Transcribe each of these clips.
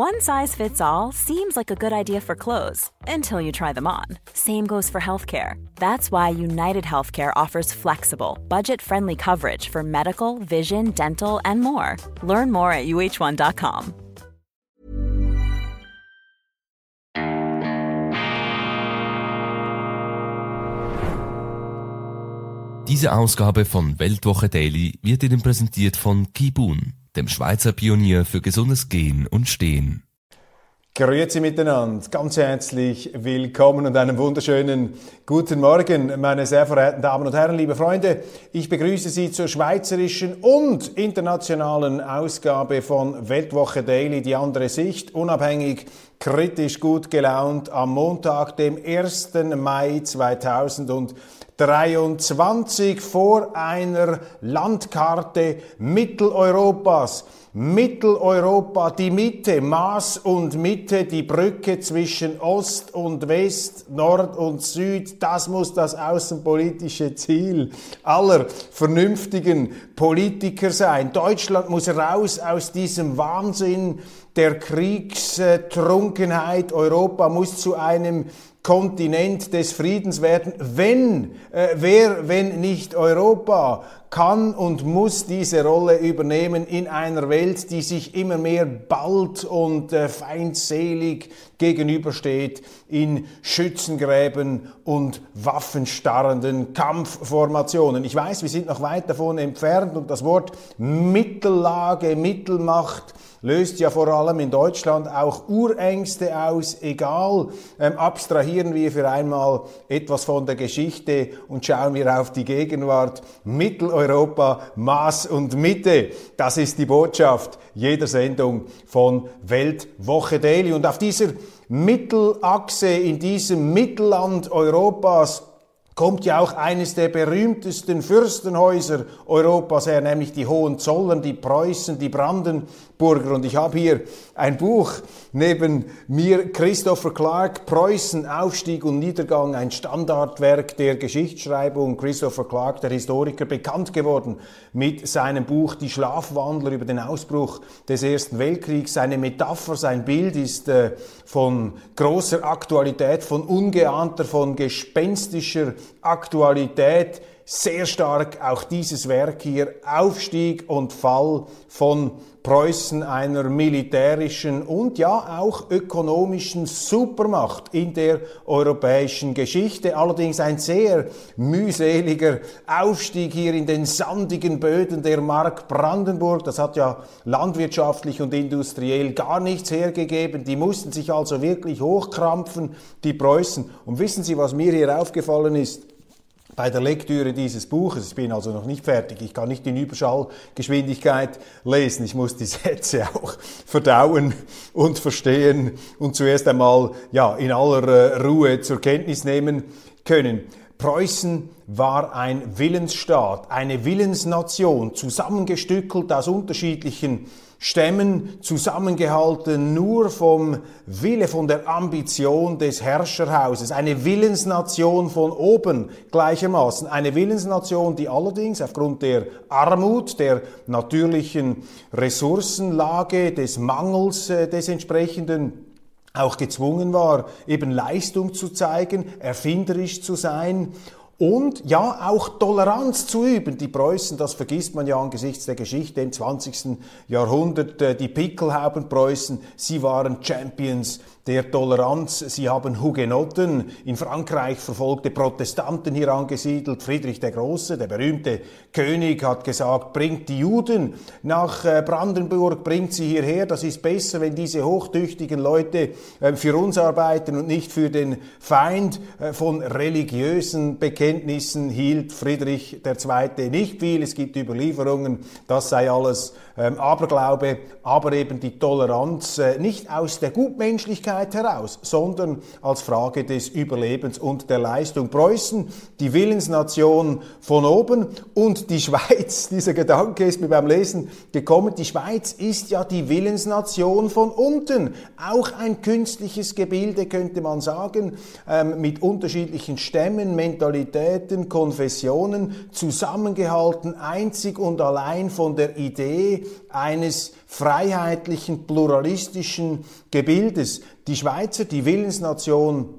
One size fits all seems like a good idea for clothes until you try them on. Same goes for healthcare. That's why United Healthcare offers flexible, budget friendly coverage for medical, vision, dental, and more. Learn more at uh1.com. Diese Ausgabe von Weltwoche Daily wird Ihnen präsentiert von Kibun, dem Schweizer Pionier für gesundes Gehen und Stehen. Grüezi miteinander, ganz herzlich willkommen und einen wunderschönen guten Morgen, meine sehr verehrten Damen und Herren, liebe Freunde. Ich begrüße Sie zur schweizerischen und internationalen Ausgabe von Weltwoche Daily, die andere Sicht, unabhängig, kritisch, gut gelaunt, am Montag, dem 1. Mai 2023 vor einer Landkarte Mitteleuropas. Mitteleuropa, die Mitte, Maß und Mitte, die Brücke zwischen Ost und West, Nord und Süd, das muss das außenpolitische Ziel aller vernünftigen Politiker sein. Deutschland muss raus aus diesem Wahnsinn der Kriegstrunkenheit. Europa muss zu einem Kontinent des Friedens werden. Wenn, äh, wer, wenn nicht Europa, kann und muss diese Rolle übernehmen in einer Welt, die sich immer mehr bald und äh, feindselig gegenübersteht in Schützengräben und waffenstarrenden Kampfformationen. Ich weiß, wir sind noch weit davon entfernt und das Wort Mittellage, Mittelmacht löst ja vor allem in Deutschland auch Urängste aus. Egal, ähm, abstrahieren wir für einmal etwas von der Geschichte und schauen wir auf die Gegenwart. Mitteleuropa, Maß und Mitte. Das ist die Botschaft jeder Sendung von Weltwoche Daily. Und auf dieser Mittelachse, in diesem Mittelland Europas, kommt ja auch eines der berühmtesten Fürstenhäuser Europas her, nämlich die Hohenzollern, die Preußen, die Brandenburger. Und ich habe hier ein Buch neben mir, Christopher Clark, Preußen, Aufstieg und Niedergang, ein Standardwerk der Geschichtsschreibung. Christopher Clark, der Historiker, bekannt geworden mit seinem Buch Die Schlafwandler über den Ausbruch des Ersten Weltkriegs. Seine Metapher, sein Bild ist äh, von großer Aktualität, von ungeahnter, von gespenstischer Aktualität sehr stark auch dieses Werk hier, Aufstieg und Fall von Preußen, einer militärischen und ja auch ökonomischen Supermacht in der europäischen Geschichte. Allerdings ein sehr mühseliger Aufstieg hier in den sandigen Böden der Mark Brandenburg. Das hat ja landwirtschaftlich und industriell gar nichts hergegeben. Die mussten sich also wirklich hochkrampfen, die Preußen. Und wissen Sie, was mir hier aufgefallen ist? Bei der Lektüre dieses Buches, ich bin also noch nicht fertig, ich kann nicht in Überschallgeschwindigkeit lesen, ich muss die Sätze auch verdauen und verstehen und zuerst einmal ja, in aller äh, Ruhe zur Kenntnis nehmen können. Preußen war ein Willensstaat, eine Willensnation, zusammengestückelt aus unterschiedlichen Stämmen zusammengehalten nur vom Wille, von der Ambition des Herrscherhauses. Eine Willensnation von oben gleichermaßen. Eine Willensnation, die allerdings aufgrund der Armut, der natürlichen Ressourcenlage, des Mangels äh, des entsprechenden auch gezwungen war, eben Leistung zu zeigen, erfinderisch zu sein und ja, auch Toleranz zu üben. Die Preußen, das vergisst man ja angesichts der Geschichte im 20. Jahrhundert, äh, die Pickelhaubenpreußen, sie waren Champions der Toleranz. Sie haben Hugenotten, in Frankreich verfolgte Protestanten hier angesiedelt. Friedrich der Große, der berühmte König, hat gesagt, bringt die Juden nach äh, Brandenburg, bringt sie hierher. Das ist besser, wenn diese hochtüchtigen Leute äh, für uns arbeiten und nicht für den Feind. Äh, von religiösen Bekenntnissen hielt Friedrich II. nicht viel. Es gibt Überlieferungen, das sei alles ähm, Aberglaube, aber eben die Toleranz nicht aus der Gutmenschlichkeit, Freiheit heraus, sondern als Frage des Überlebens und der Leistung. Preußen, die Willensnation von oben und die Schweiz, dieser Gedanke ist mir beim Lesen gekommen, die Schweiz ist ja die Willensnation von unten. Auch ein künstliches Gebilde könnte man sagen, ähm, mit unterschiedlichen Stämmen, Mentalitäten, Konfessionen, zusammengehalten einzig und allein von der Idee eines freiheitlichen, pluralistischen Gebildes. Die Schweizer, die Willensnation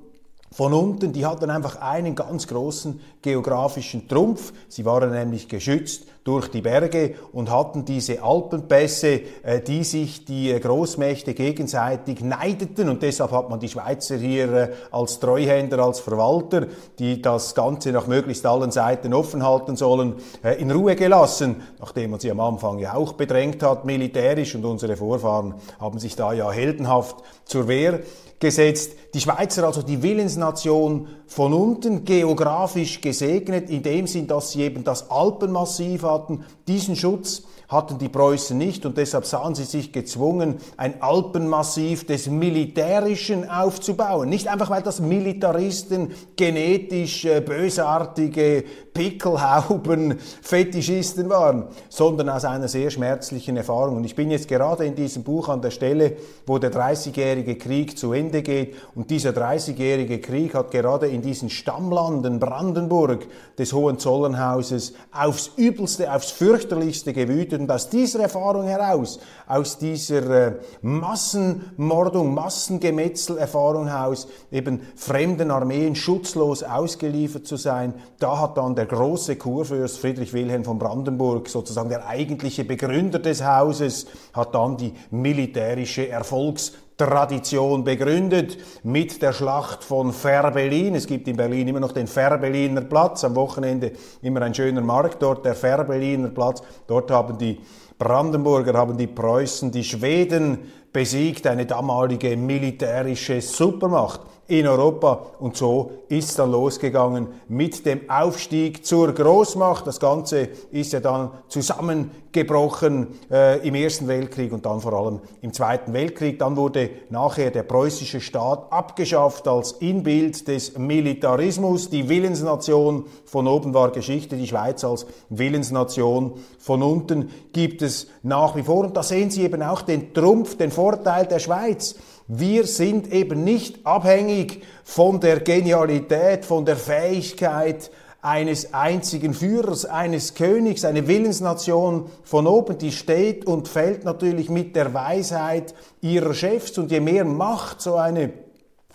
von unten, die hatten einfach einen ganz großen geografischen Trumpf. Sie waren nämlich geschützt durch die Berge und hatten diese Alpenpässe, äh, die sich die äh, Großmächte gegenseitig neideten. Und deshalb hat man die Schweizer hier äh, als Treuhänder, als Verwalter, die das Ganze nach möglichst allen Seiten offen halten sollen, in Ruhe gelassen, nachdem man sie am Anfang ja auch bedrängt hat, militärisch. Und unsere Vorfahren haben sich da ja heldenhaft zur Wehr gesetzt. Die Schweizer, also die Willensnation von unten, geografisch gesegnet, in dem Sinn, dass sie eben das Alpenmassiv hatten, diesen Schutz hatten die Preußen nicht und deshalb sahen sie sich gezwungen, ein Alpenmassiv des Militärischen aufzubauen. Nicht einfach, weil das Militaristen genetisch äh, bösartige Pickelhauben Fetischisten waren, sondern aus einer sehr schmerzlichen Erfahrung. Und ich bin jetzt gerade in diesem Buch an der Stelle, wo der Dreißigjährige Krieg zu Ende geht und dieser Dreißigjährige Krieg hat gerade in diesen Stammlanden Brandenburg des Hohenzollernhauses aufs übelste, aufs fürchterlichste gewütet und aus dieser Erfahrung heraus, aus dieser äh, Massenmordung, Massengemetzelerfahrung heraus, eben fremden Armeen schutzlos ausgeliefert zu sein, da hat dann der große Kurfürst Friedrich Wilhelm von Brandenburg, sozusagen der eigentliche Begründer des Hauses, hat dann die militärische Erfolgs Tradition begründet mit der Schlacht von Färbelin. Es gibt in Berlin immer noch den Färbeliner Platz, am Wochenende immer ein schöner Markt dort, der Färbeliner Platz. Dort haben die Brandenburger, haben die Preußen, die Schweden besiegt, eine damalige militärische Supermacht in Europa. Und so ist dann losgegangen mit dem Aufstieg zur Großmacht. Das Ganze ist ja dann zusammengebrochen äh, im Ersten Weltkrieg und dann vor allem im Zweiten Weltkrieg. Dann wurde nachher der preußische Staat abgeschafft als Inbild des Militarismus. Die Willensnation von oben war Geschichte, die Schweiz als Willensnation von unten gibt es nach wie vor. Und da sehen Sie eben auch den Trumpf, den Vorteil der Schweiz. Wir sind eben nicht abhängig von der Genialität, von der Fähigkeit eines einzigen Führers, eines Königs, eine Willensnation von oben, die steht und fällt natürlich mit der Weisheit ihrer Chefs. Und je mehr Macht so eine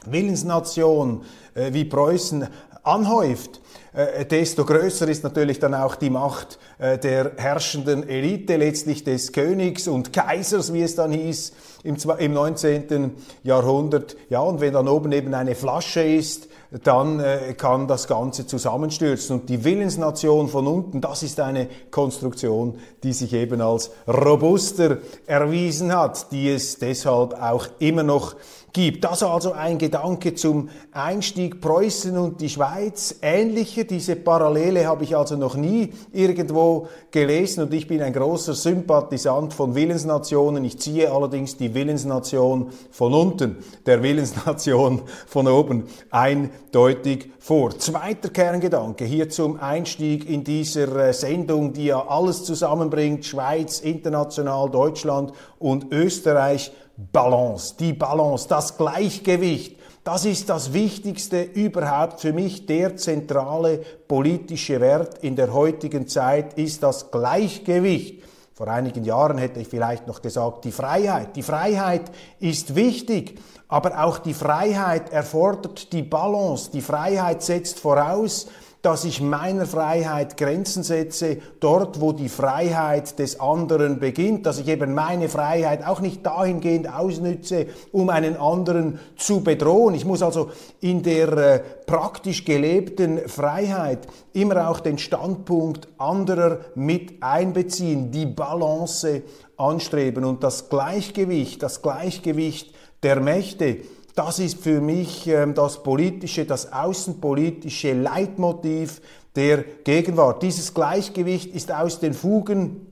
Willensnation äh, wie Preußen anhäuft, äh, desto größer ist natürlich dann auch die Macht äh, der herrschenden Elite, letztlich des Königs und Kaisers, wie es dann hieß, im, im 19. Jahrhundert. Ja, und wenn dann oben eben eine Flasche ist, dann äh, kann das Ganze zusammenstürzen. Und die Willensnation von unten, das ist eine Konstruktion, die sich eben als robuster erwiesen hat, die es deshalb auch immer noch gibt. Das also ein Gedanke zum Einstieg Preußen und die Schweiz. Ähnliche, diese Parallele habe ich also noch nie irgendwo gelesen und ich bin ein großer Sympathisant von Willensnationen. Ich ziehe allerdings die Willensnation von unten, der Willensnation von oben eindeutig vor. Zweiter Kerngedanke hier zum Einstieg in dieser äh, Sendung, die ja alles zusammenbringt, Schweiz, international, Deutschland und Österreich Balance, die Balance, das Gleichgewicht. Das ist das Wichtigste überhaupt für mich. Der zentrale politische Wert in der heutigen Zeit ist das Gleichgewicht. Vor einigen Jahren hätte ich vielleicht noch gesagt, die Freiheit. Die Freiheit ist wichtig, aber auch die Freiheit erfordert die Balance. Die Freiheit setzt voraus, dass ich meiner Freiheit Grenzen setze, dort wo die Freiheit des anderen beginnt, dass ich eben meine Freiheit auch nicht dahingehend ausnütze, um einen anderen zu bedrohen. Ich muss also in der äh, praktisch gelebten Freiheit immer auch den Standpunkt anderer mit einbeziehen, die Balance anstreben und das Gleichgewicht, das Gleichgewicht der Mächte, das ist für mich ähm, das politische, das außenpolitische Leitmotiv der Gegenwart. Dieses Gleichgewicht ist aus den Fugen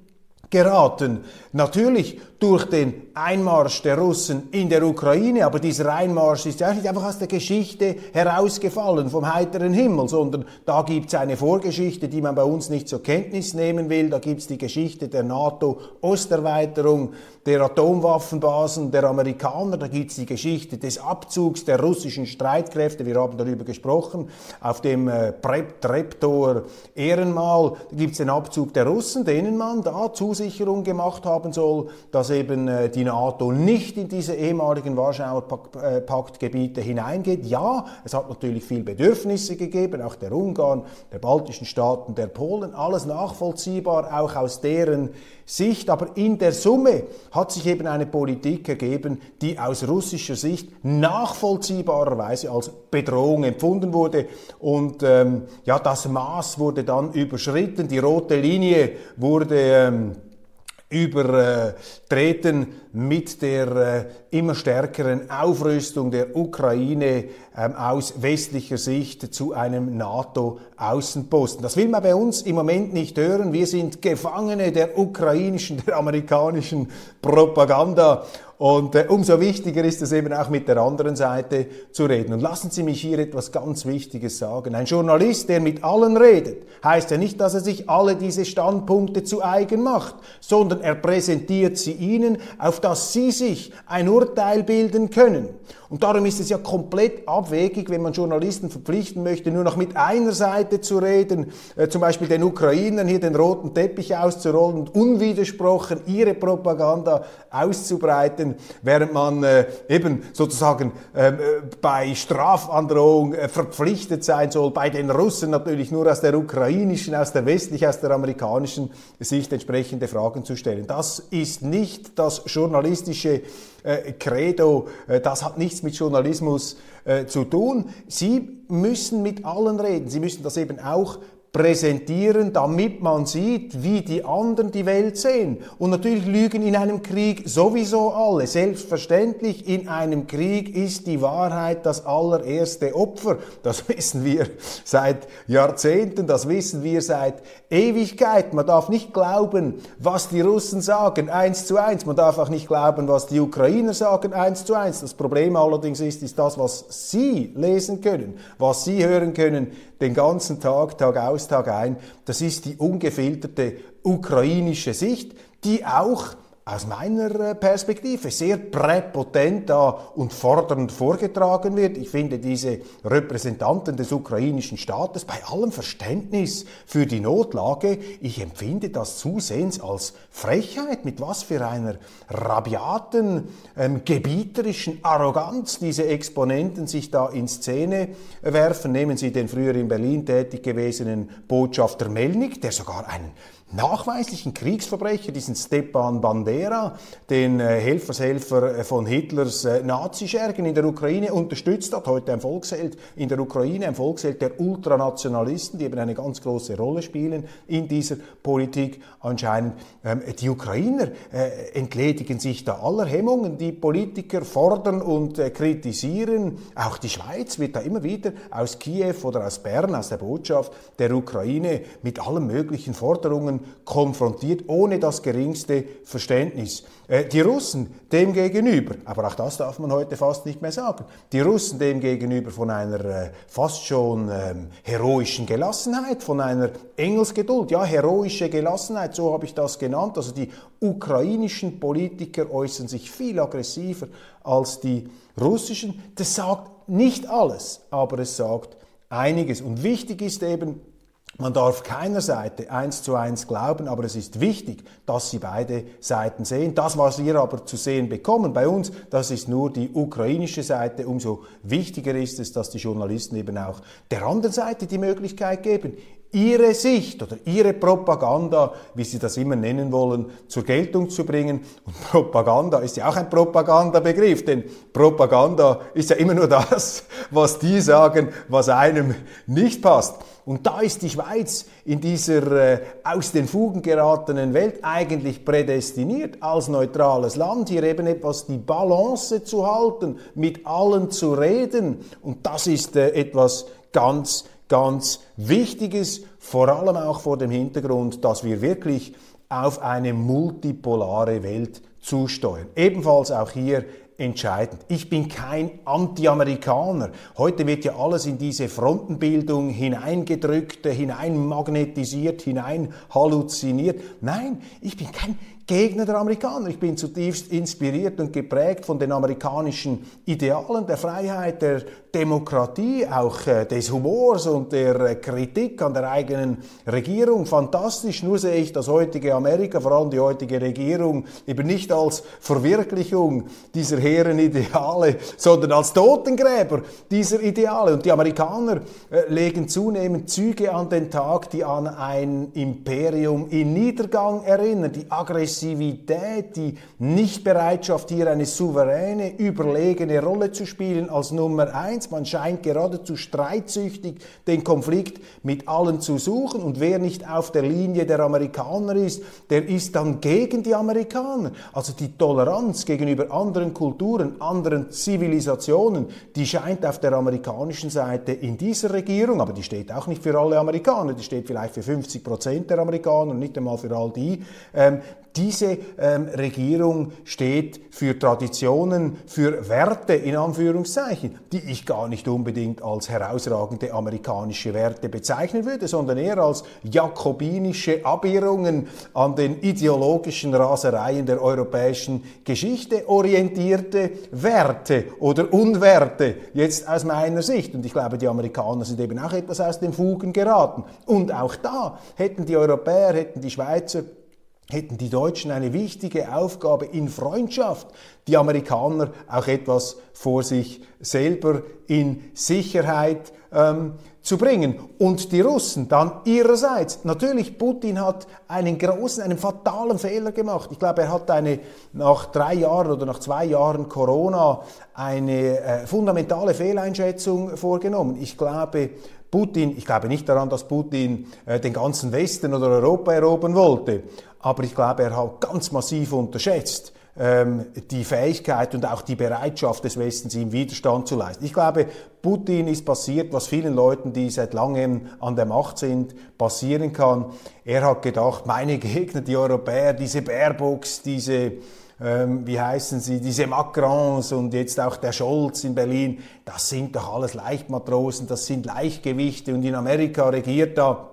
geraten. Natürlich durch den Einmarsch der Russen in der Ukraine. Aber dieser Einmarsch ist ja nicht einfach aus der Geschichte herausgefallen vom heiteren Himmel, sondern da gibt es eine Vorgeschichte, die man bei uns nicht zur Kenntnis nehmen will. Da gibt es die Geschichte der NATO-Osterweiterung, der Atomwaffenbasen der Amerikaner. Da gibt es die Geschichte des Abzugs der russischen Streitkräfte. Wir haben darüber gesprochen. Auf dem äh, Treptower Ehrenmal gibt es den Abzug der Russen, denen man da Zusicherung gemacht haben soll, dass eben äh, die NATO nicht in diese ehemaligen Warschauer äh, Paktgebiete hineingeht. Ja, es hat natürlich viel Bedürfnisse gegeben, auch der Ungarn, der baltischen Staaten, der Polen, alles nachvollziehbar, auch aus deren Sicht, aber in der Summe hat sich eben eine Politik ergeben, die aus russischer Sicht nachvollziehbarerweise als Bedrohung empfunden wurde. Und ähm, ja, das Maß wurde dann überschritten, die rote Linie wurde ähm, übertreten mit der äh, immer stärkeren Aufrüstung der Ukraine ähm, aus westlicher Sicht zu einem NATO-Außenposten. Das will man bei uns im Moment nicht hören. Wir sind Gefangene der ukrainischen, der amerikanischen Propaganda. Und äh, umso wichtiger ist es eben auch mit der anderen Seite zu reden. Und lassen Sie mich hier etwas ganz Wichtiges sagen. Ein Journalist, der mit allen redet, heißt ja nicht, dass er sich alle diese Standpunkte zu eigen macht, sondern er präsentiert sie Ihnen, auf dass Sie sich ein Urteil bilden können. Und darum ist es ja komplett abwegig, wenn man Journalisten verpflichten möchte, nur noch mit einer Seite zu reden, äh, zum Beispiel den Ukrainern hier den roten Teppich auszurollen und unwidersprochen ihre Propaganda auszubreiten, während man äh, eben sozusagen ähm, äh, bei Strafandrohung äh, verpflichtet sein soll, bei den Russen natürlich nur aus der ukrainischen, aus der westlichen, aus der amerikanischen Sicht entsprechende Fragen zu stellen. Das ist nicht das journalistische äh, Credo, äh, das hat nichts mit Journalismus äh, zu tun. Sie müssen mit allen reden. Sie müssen das eben auch präsentieren, damit man sieht, wie die anderen die Welt sehen. Und natürlich lügen in einem Krieg sowieso alle. Selbstverständlich, in einem Krieg ist die Wahrheit das allererste Opfer. Das wissen wir seit Jahrzehnten, das wissen wir seit Ewigkeit. Man darf nicht glauben, was die Russen sagen, eins zu eins. Man darf auch nicht glauben, was die Ukrainer sagen, eins zu eins. Das Problem allerdings ist, ist das, was Sie lesen können, was Sie hören können, den ganzen Tag, Tag aus, Tag ein. Das ist die ungefilterte ukrainische Sicht, die auch aus meiner äh, Perspektive sehr präpotent da und fordernd vorgetragen wird. Ich finde diese Repräsentanten des ukrainischen Staates bei allem Verständnis für die Notlage, ich empfinde das zusehends als Frechheit, mit was für einer rabiaten, ähm, gebieterischen Arroganz diese Exponenten sich da in Szene werfen. Nehmen Sie den früher in Berlin tätig gewesenen Botschafter Melnik, der sogar einen nachweislichen Kriegsverbrecher, diesen Stepan Bandera, den äh, Helfershelfer äh, von Hitlers äh, Nazischergen in der Ukraine unterstützt hat, heute ein Volksheld in der Ukraine, ein Volksheld der Ultranationalisten, die eben eine ganz große Rolle spielen in dieser Politik anscheinend. Ähm, die Ukrainer entledigen sich da aller Hemmungen, die Politiker fordern und kritisieren, auch die Schweiz wird da immer wieder aus Kiew oder aus Bern, aus der Botschaft der Ukraine mit allen möglichen Forderungen konfrontiert, ohne das geringste Verständnis. Äh, die Russen dem gegenüber, aber auch das darf man heute fast nicht mehr sagen, die Russen dem gegenüber von einer äh, fast schon ähm, heroischen Gelassenheit, von einer Engelsgeduld, ja, heroische Gelassenheit, so habe ich das genannt. Also die ukrainischen Politiker äußern sich viel aggressiver als die russischen. Das sagt nicht alles, aber es sagt einiges. Und wichtig ist eben, man darf keiner Seite eins zu eins glauben, aber es ist wichtig, dass Sie beide Seiten sehen. Das, was wir aber zu sehen bekommen bei uns, das ist nur die ukrainische Seite. Umso wichtiger ist es, dass die Journalisten eben auch der anderen Seite die Möglichkeit geben, ihre Sicht oder ihre Propaganda, wie sie das immer nennen wollen, zur Geltung zu bringen. Und Propaganda ist ja auch ein Propagandabegriff, denn Propaganda ist ja immer nur das, was die sagen, was einem nicht passt. Und da ist die Schweiz in dieser äh, aus den Fugen geratenen Welt eigentlich prädestiniert als neutrales Land, hier eben etwas die Balance zu halten, mit allen zu reden. Und das ist äh, etwas ganz, ganz Wichtiges, vor allem auch vor dem Hintergrund, dass wir wirklich auf eine multipolare Welt zusteuern. Ebenfalls auch hier entscheidend. Ich bin kein Anti-Amerikaner. Heute wird ja alles in diese Frontenbildung hineingedrückt, hineinmagnetisiert, hineinhalluziniert. Nein, ich bin kein Gegner der Amerikaner. Ich bin zutiefst inspiriert und geprägt von den amerikanischen Idealen der Freiheit, der Demokratie, auch äh, des Humors und der äh, Kritik an der eigenen Regierung. Fantastisch. Nur sehe ich das heutige Amerika, vor allem die heutige Regierung, eben nicht als Verwirklichung dieser hehren Ideale, sondern als Totengräber dieser Ideale. Und die Amerikaner äh, legen zunehmend Züge an den Tag, die an ein Imperium in Niedergang erinnern. Die Aggressivität, die Nichtbereitschaft, hier eine souveräne, überlegene Rolle zu spielen als Nummer eins man scheint geradezu streitsüchtig den Konflikt mit allen zu suchen und wer nicht auf der Linie der Amerikaner ist, der ist dann gegen die Amerikaner. Also die Toleranz gegenüber anderen Kulturen, anderen Zivilisationen, die scheint auf der amerikanischen Seite in dieser Regierung, aber die steht auch nicht für alle Amerikaner, die steht vielleicht für 50 Prozent der Amerikaner, nicht einmal für all die, ähm, diese ähm, Regierung steht für Traditionen, für Werte in Anführungszeichen, die ich gar nicht unbedingt als herausragende amerikanische Werte bezeichnen würde, sondern eher als jakobinische Abirrungen an den ideologischen Rasereien der europäischen Geschichte orientierte Werte oder Unwerte, jetzt aus meiner Sicht. Und ich glaube, die Amerikaner sind eben auch etwas aus den Fugen geraten. Und auch da hätten die Europäer, hätten die Schweizer hätten die Deutschen eine wichtige Aufgabe in Freundschaft, die Amerikaner auch etwas vor sich selber in Sicherheit ähm, zu bringen. Und die Russen dann ihrerseits. Natürlich, Putin hat einen großen, einen fatalen Fehler gemacht. Ich glaube, er hat eine, nach drei Jahren oder nach zwei Jahren Corona eine äh, fundamentale Fehleinschätzung vorgenommen. Ich glaube, Putin, ich glaube nicht daran, dass Putin äh, den ganzen Westen oder Europa erobern wollte, aber ich glaube, er hat ganz massiv unterschätzt, ähm, die Fähigkeit und auch die Bereitschaft des Westens, ihm Widerstand zu leisten. Ich glaube, Putin ist passiert, was vielen Leuten, die seit langem an der Macht sind, passieren kann. Er hat gedacht, meine Gegner, die Europäer, diese Baerbocks, diese ähm, wie heißen sie, diese Macrons und jetzt auch der Scholz in Berlin, das sind doch alles Leichtmatrosen, das sind Leichtgewichte. Und in Amerika regiert da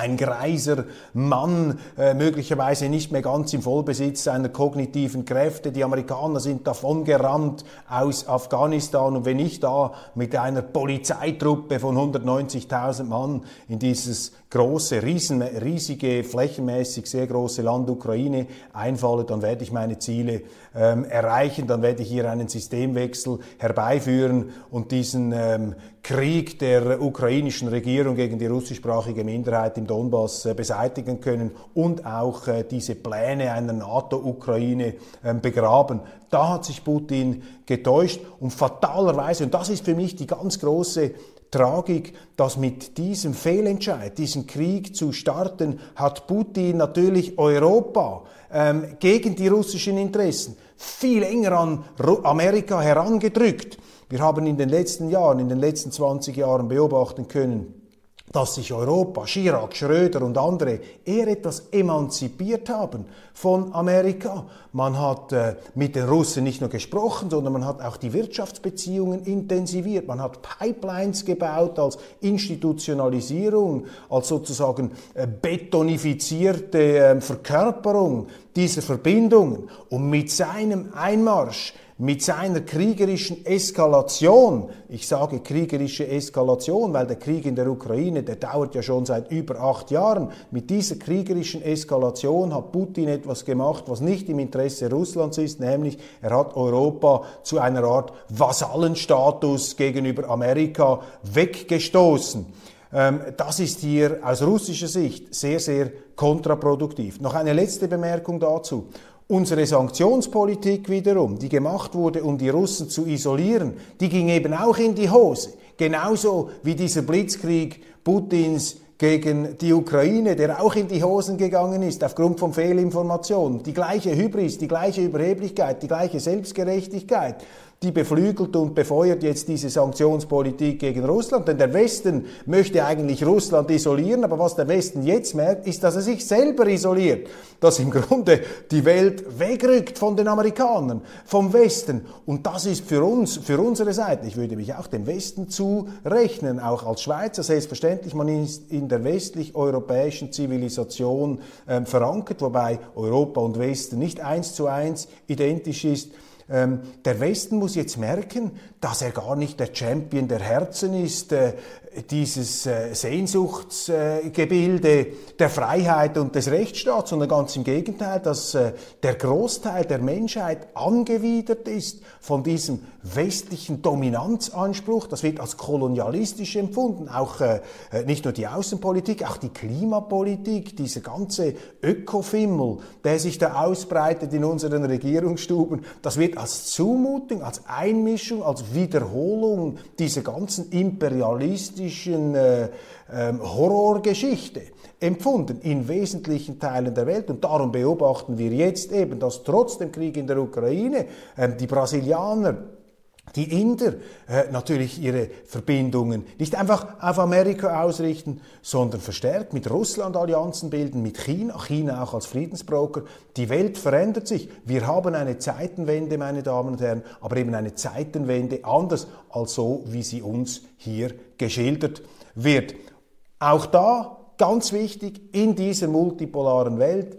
ein greiser Mann, äh, möglicherweise nicht mehr ganz im Vollbesitz seiner kognitiven Kräfte. Die Amerikaner sind davongerannt aus Afghanistan. Und wenn ich da mit einer Polizeitruppe von 190.000 Mann in dieses große, riesen, riesige, flächenmäßig sehr große Land Ukraine einfalle, dann werde ich meine Ziele ähm, erreichen, dann werde ich hier einen Systemwechsel herbeiführen und diesen ähm, Krieg der ukrainischen Regierung gegen die russischsprachige Minderheit im Donbass äh, beseitigen können und auch äh, diese Pläne einer NATO-Ukraine äh, begraben. Da hat sich Putin getäuscht und fatalerweise, und das ist für mich die ganz große Tragik, dass mit diesem Fehlentscheid, diesen Krieg zu starten, hat Putin natürlich Europa ähm, gegen die russischen Interessen viel enger an Amerika herangedrückt. Wir haben in den letzten Jahren, in den letzten 20 Jahren beobachten können, dass sich Europa, Chirac, Schröder und andere eher etwas emanzipiert haben von Amerika. Man hat äh, mit den Russen nicht nur gesprochen, sondern man hat auch die Wirtschaftsbeziehungen intensiviert. Man hat Pipelines gebaut als Institutionalisierung, als sozusagen äh, betonifizierte äh, Verkörperung dieser Verbindungen. Und mit seinem Einmarsch mit seiner kriegerischen Eskalation, ich sage kriegerische Eskalation, weil der Krieg in der Ukraine, der dauert ja schon seit über acht Jahren, mit dieser kriegerischen Eskalation hat Putin etwas gemacht, was nicht im Interesse Russlands ist, nämlich er hat Europa zu einer Art Vasallenstatus gegenüber Amerika weggestoßen. Ähm, das ist hier aus russischer Sicht sehr, sehr kontraproduktiv. Noch eine letzte Bemerkung dazu. Unsere Sanktionspolitik wiederum, die gemacht wurde, um die Russen zu isolieren, die ging eben auch in die Hose. Genauso wie dieser Blitzkrieg Putins gegen die Ukraine, der auch in die Hosen gegangen ist aufgrund von Fehlinformationen. Die gleiche Hybris, die gleiche Überheblichkeit, die gleiche Selbstgerechtigkeit die beflügelt und befeuert jetzt diese Sanktionspolitik gegen Russland. Denn der Westen möchte eigentlich Russland isolieren, aber was der Westen jetzt merkt, ist, dass er sich selber isoliert. Dass im Grunde die Welt wegrückt von den Amerikanern, vom Westen. Und das ist für uns, für unsere Seite, ich würde mich auch dem Westen zurechnen, auch als Schweizer selbstverständlich, man ist in der westlich-europäischen Zivilisation äh, verankert, wobei Europa und Westen nicht eins zu eins identisch ist. Ähm, der Westen muss jetzt merken, dass er gar nicht der Champion der Herzen ist, äh, dieses äh, Sehnsuchtsgebilde der Freiheit und des Rechtsstaats, sondern ganz im Gegenteil, dass äh, der Großteil der Menschheit angewidert ist von diesem westlichen Dominanzanspruch. Das wird als kolonialistisch empfunden. Auch äh, nicht nur die Außenpolitik, auch die Klimapolitik, dieser ganze Ökofimmel, der sich da ausbreitet in unseren Regierungsstuben, das wird als Zumutung, als Einmischung, als Wiederholung dieser ganzen imperialistischen äh, äh, Horrorgeschichte empfunden in wesentlichen Teilen der Welt. Und darum beobachten wir jetzt eben, dass trotz dem Krieg in der Ukraine äh, die Brasilianer die Inder äh, natürlich ihre Verbindungen nicht einfach auf Amerika ausrichten, sondern verstärkt mit Russland Allianzen bilden, mit China, China auch als Friedensbroker. Die Welt verändert sich. Wir haben eine Zeitenwende, meine Damen und Herren, aber eben eine Zeitenwende anders als so, wie sie uns hier geschildert wird. Auch da ganz wichtig in dieser multipolaren Welt,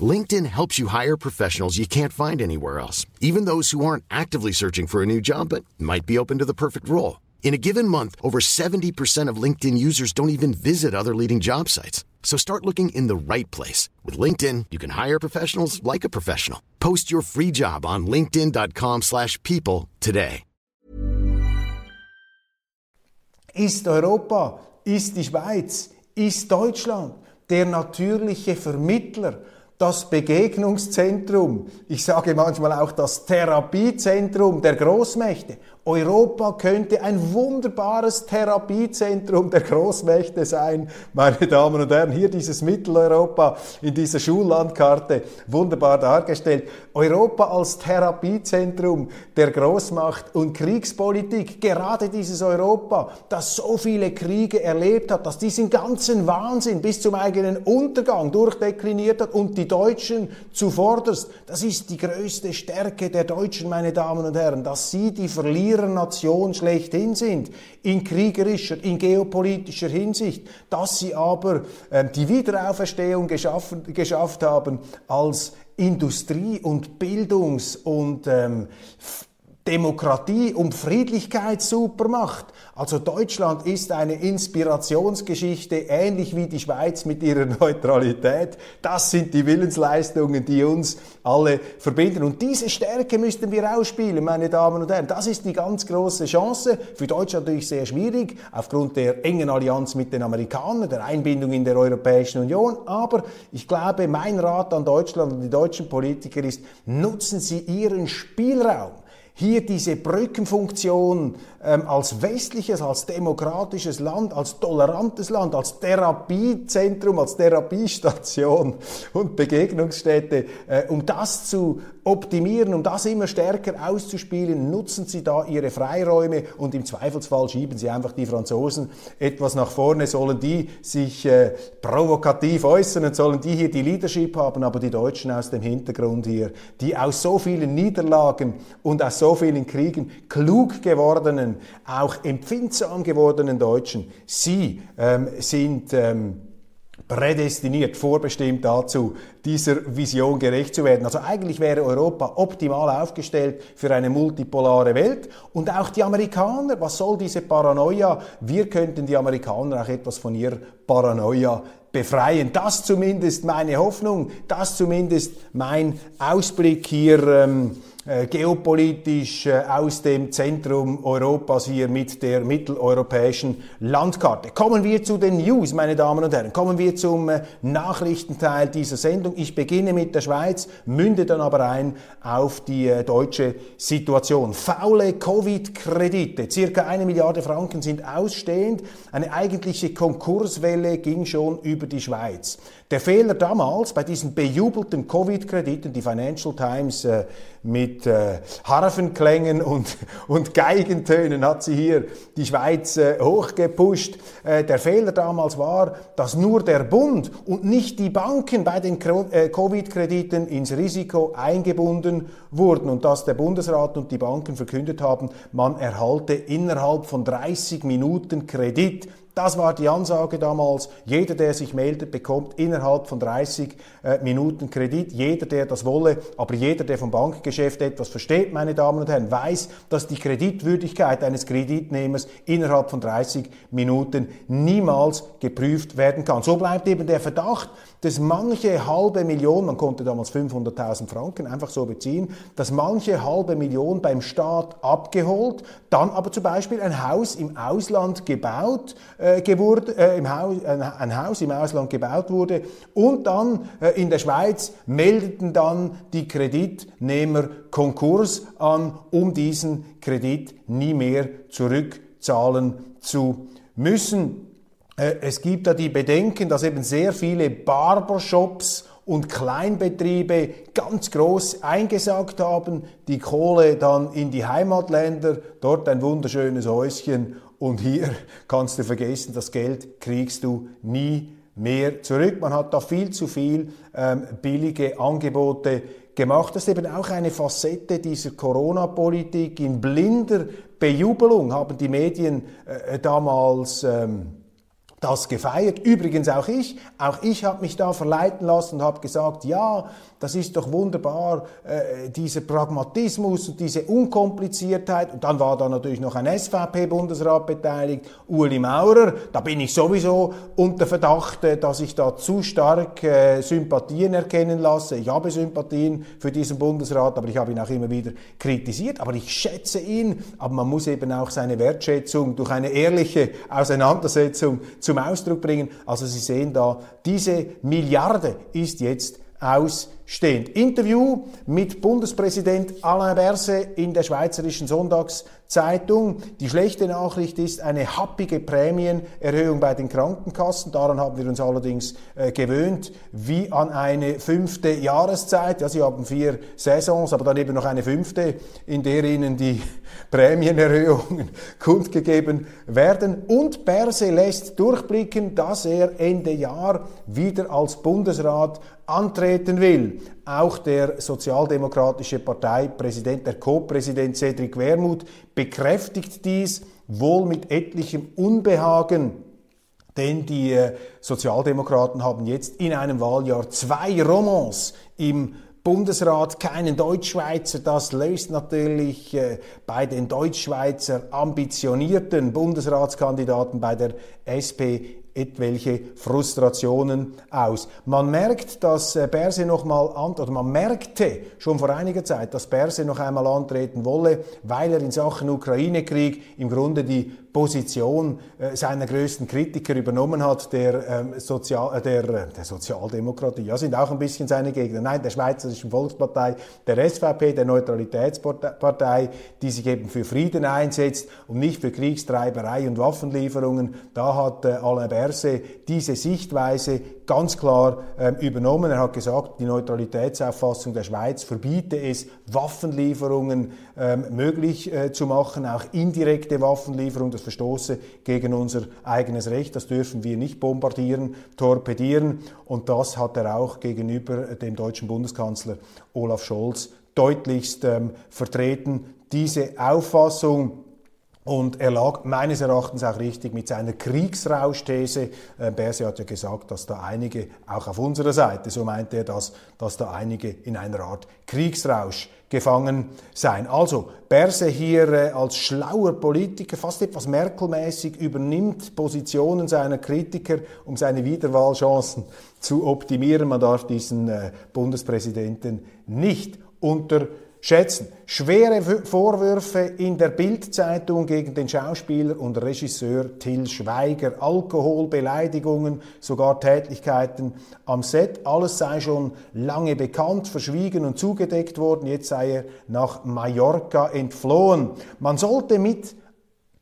LinkedIn helps you hire professionals you can't find anywhere else, even those who aren't actively searching for a new job but might be open to the perfect role. In a given month, over 70% of LinkedIn users don't even visit other leading job sites. So start looking in the right place. With LinkedIn, you can hire professionals like a professional. Post your free job on linkedin.com slash people today. Ist Europa, ist die Schweiz, ist Deutschland der natürliche Vermittler das Begegnungszentrum, ich sage manchmal auch das Therapiezentrum der Großmächte. Europa könnte ein wunderbares Therapiezentrum der Großmächte sein, meine Damen und Herren. Hier dieses Mitteleuropa in dieser Schullandkarte wunderbar dargestellt. Europa als Therapiezentrum der Großmacht und Kriegspolitik. Gerade dieses Europa, das so viele Kriege erlebt hat, das diesen ganzen Wahnsinn bis zum eigenen Untergang durchdekliniert hat und die Deutschen zuvorderst. Das ist die größte Stärke der Deutschen, meine Damen und Herren, dass sie die Verlierer Nation schlechthin sind, in kriegerischer, in geopolitischer Hinsicht, dass sie aber äh, die Wiederauferstehung geschaffen, geschafft haben als Industrie- und Bildungs- und ähm, Demokratie und Friedlichkeit supermacht. Also Deutschland ist eine Inspirationsgeschichte, ähnlich wie die Schweiz mit ihrer Neutralität. Das sind die Willensleistungen, die uns alle verbinden. Und diese Stärke müssten wir ausspielen, meine Damen und Herren. Das ist die ganz große Chance. Für Deutschland natürlich sehr schwierig, aufgrund der engen Allianz mit den Amerikanern, der Einbindung in der Europäischen Union. Aber ich glaube, mein Rat an Deutschland und die deutschen Politiker ist, nutzen Sie Ihren Spielraum hier diese Brückenfunktion ähm, als westliches, als demokratisches Land, als tolerantes Land, als Therapiezentrum, als Therapiestation und Begegnungsstätte, äh, um das zu optimieren, um das immer stärker auszuspielen, nutzen Sie da Ihre Freiräume und im Zweifelsfall schieben Sie einfach die Franzosen etwas nach vorne, sollen die sich äh, provokativ äußern und sollen die hier die Leadership haben, aber die Deutschen aus dem Hintergrund hier, die aus so vielen Niederlagen und aus so vielen Kriegen klug gewordenen, auch empfindsam gewordenen Deutschen, sie ähm, sind ähm, prädestiniert, vorbestimmt dazu, dieser Vision gerecht zu werden. Also eigentlich wäre Europa optimal aufgestellt für eine multipolare Welt und auch die Amerikaner, was soll diese Paranoia? Wir könnten die Amerikaner auch etwas von ihrer Paranoia befreien. Das zumindest meine Hoffnung, das zumindest mein Ausblick hier. Ähm, äh, geopolitisch äh, aus dem Zentrum Europas hier mit der mitteleuropäischen Landkarte. Kommen wir zu den News, meine Damen und Herren. Kommen wir zum äh, Nachrichtenteil dieser Sendung. Ich beginne mit der Schweiz, münde dann aber ein auf die deutsche Situation. Faule Covid-Kredite, circa eine Milliarde Franken sind ausstehend. Eine eigentliche Konkurswelle ging schon über die Schweiz. Der Fehler damals bei diesen bejubelten Covid-Krediten, die Financial Times äh, mit äh, Harfenklängen und, und Geigentönen hat sie hier die Schweiz äh, hochgepusht. Äh, der Fehler damals war, dass nur der Bund und nicht die Banken bei den äh, Covid-Krediten ins Risiko eingebunden wurden und dass der Bundesrat und die Banken verkündet haben, man erhalte innerhalb von 30 Minuten Kredit das war die Ansage damals. Jeder, der sich meldet, bekommt innerhalb von 30 äh, Minuten Kredit. Jeder, der das wolle, aber jeder, der vom Bankgeschäft etwas versteht, meine Damen und Herren, weiß, dass die Kreditwürdigkeit eines Kreditnehmers innerhalb von 30 Minuten niemals geprüft werden kann. So bleibt eben der Verdacht, dass manche halbe Million, man konnte damals 500.000 Franken einfach so beziehen, dass manche halbe Million beim Staat abgeholt, dann aber zum Beispiel ein Haus im Ausland gebaut, äh, gewurde, äh, im Haus, ein, Haus im Ausland gebaut wurde und dann äh, in der Schweiz meldeten dann die Kreditnehmer Konkurs an, um diesen Kredit nie mehr zurückzahlen zu müssen. Äh, es gibt da die Bedenken, dass eben sehr viele Barbershops und Kleinbetriebe ganz groß eingesagt haben, die Kohle dann in die Heimatländer, dort ein wunderschönes Häuschen und hier kannst du vergessen, das Geld kriegst du nie mehr zurück. Man hat da viel zu viel ähm, billige Angebote gemacht. Das ist eben auch eine Facette dieser Corona-Politik. In blinder Bejubelung haben die Medien äh, damals ähm, das gefeiert. Übrigens auch ich. Auch ich habe mich da verleiten lassen und habe gesagt, ja, das ist doch wunderbar, äh, dieser Pragmatismus und diese Unkompliziertheit. Und dann war da natürlich noch ein SVP-Bundesrat beteiligt, Uli Maurer. Da bin ich sowieso unter Verdacht, äh, dass ich da zu stark äh, Sympathien erkennen lasse. Ich habe Sympathien für diesen Bundesrat, aber ich habe ihn auch immer wieder kritisiert. Aber ich schätze ihn, aber man muss eben auch seine Wertschätzung durch eine ehrliche Auseinandersetzung zum Ausdruck bringen. Also Sie sehen da, diese Milliarde ist jetzt ausstehend. Interview mit Bundespräsident Alain Berset in der Schweizerischen Sonntagszeitung. Die schlechte Nachricht ist eine happige Prämienerhöhung bei den Krankenkassen. Daran haben wir uns allerdings äh, gewöhnt, wie an eine fünfte Jahreszeit. Ja, sie haben vier Saisons, aber dann eben noch eine fünfte, in der ihnen die Prämienerhöhungen kundgegeben werden. Und Berse lässt durchblicken, dass er Ende Jahr wieder als Bundesrat antreten will. Auch der sozialdemokratische Parteipräsident, der Co-Präsident Cedric Wermuth bekräftigt dies wohl mit etlichem Unbehagen. Denn die äh, Sozialdemokraten haben jetzt in einem Wahljahr zwei Romans im Bundesrat keinen Deutschschweizer. Das löst natürlich äh, bei den Deutschschweizer ambitionierten Bundesratskandidaten bei der SP etwelche Frustrationen aus. Man merkt, dass äh, Berse noch mal an, oder man merkte schon vor einiger Zeit, dass Berse noch einmal antreten wolle, weil er in Sachen Ukraine-Krieg im Grunde die Position äh, seiner größten Kritiker übernommen hat, der, ähm, Sozial, äh, der, äh, der Sozialdemokratie. Ja, sind auch ein bisschen seine Gegner. Nein, der Schweizerischen Volkspartei, der SVP, der Neutralitätspartei, die sich eben für Frieden einsetzt und nicht für Kriegstreiberei und Waffenlieferungen. Da hat äh, Alain Berset diese Sichtweise ganz klar ähm, übernommen. Er hat gesagt, die Neutralitätsauffassung der Schweiz verbiete es, Waffenlieferungen ähm, möglich äh, zu machen, auch indirekte Waffenlieferungen, das verstoße gegen unser eigenes Recht, das dürfen wir nicht bombardieren, torpedieren. Und das hat er auch gegenüber dem deutschen Bundeskanzler Olaf Scholz deutlichst ähm, vertreten. Diese Auffassung Und er lag meines Erachtens auch richtig mit seiner Kriegsrauschthese. Äh, Berse hat ja gesagt, dass da einige, auch auf unserer Seite, so meinte er das, dass da einige in einer Art Kriegsrausch gefangen seien. Also Berse hier äh, als schlauer Politiker, fast etwas Merkelmäßig, übernimmt Positionen seiner Kritiker, um seine Wiederwahlchancen zu optimieren. Man darf diesen äh, Bundespräsidenten nicht unter schätzen. Schwere Vorwürfe in der Bildzeitung gegen den Schauspieler und Regisseur Till Schweiger, Alkoholbeleidigungen, sogar Tätlichkeiten am Set. Alles sei schon lange bekannt, verschwiegen und zugedeckt worden. Jetzt sei er nach Mallorca entflohen. Man sollte mit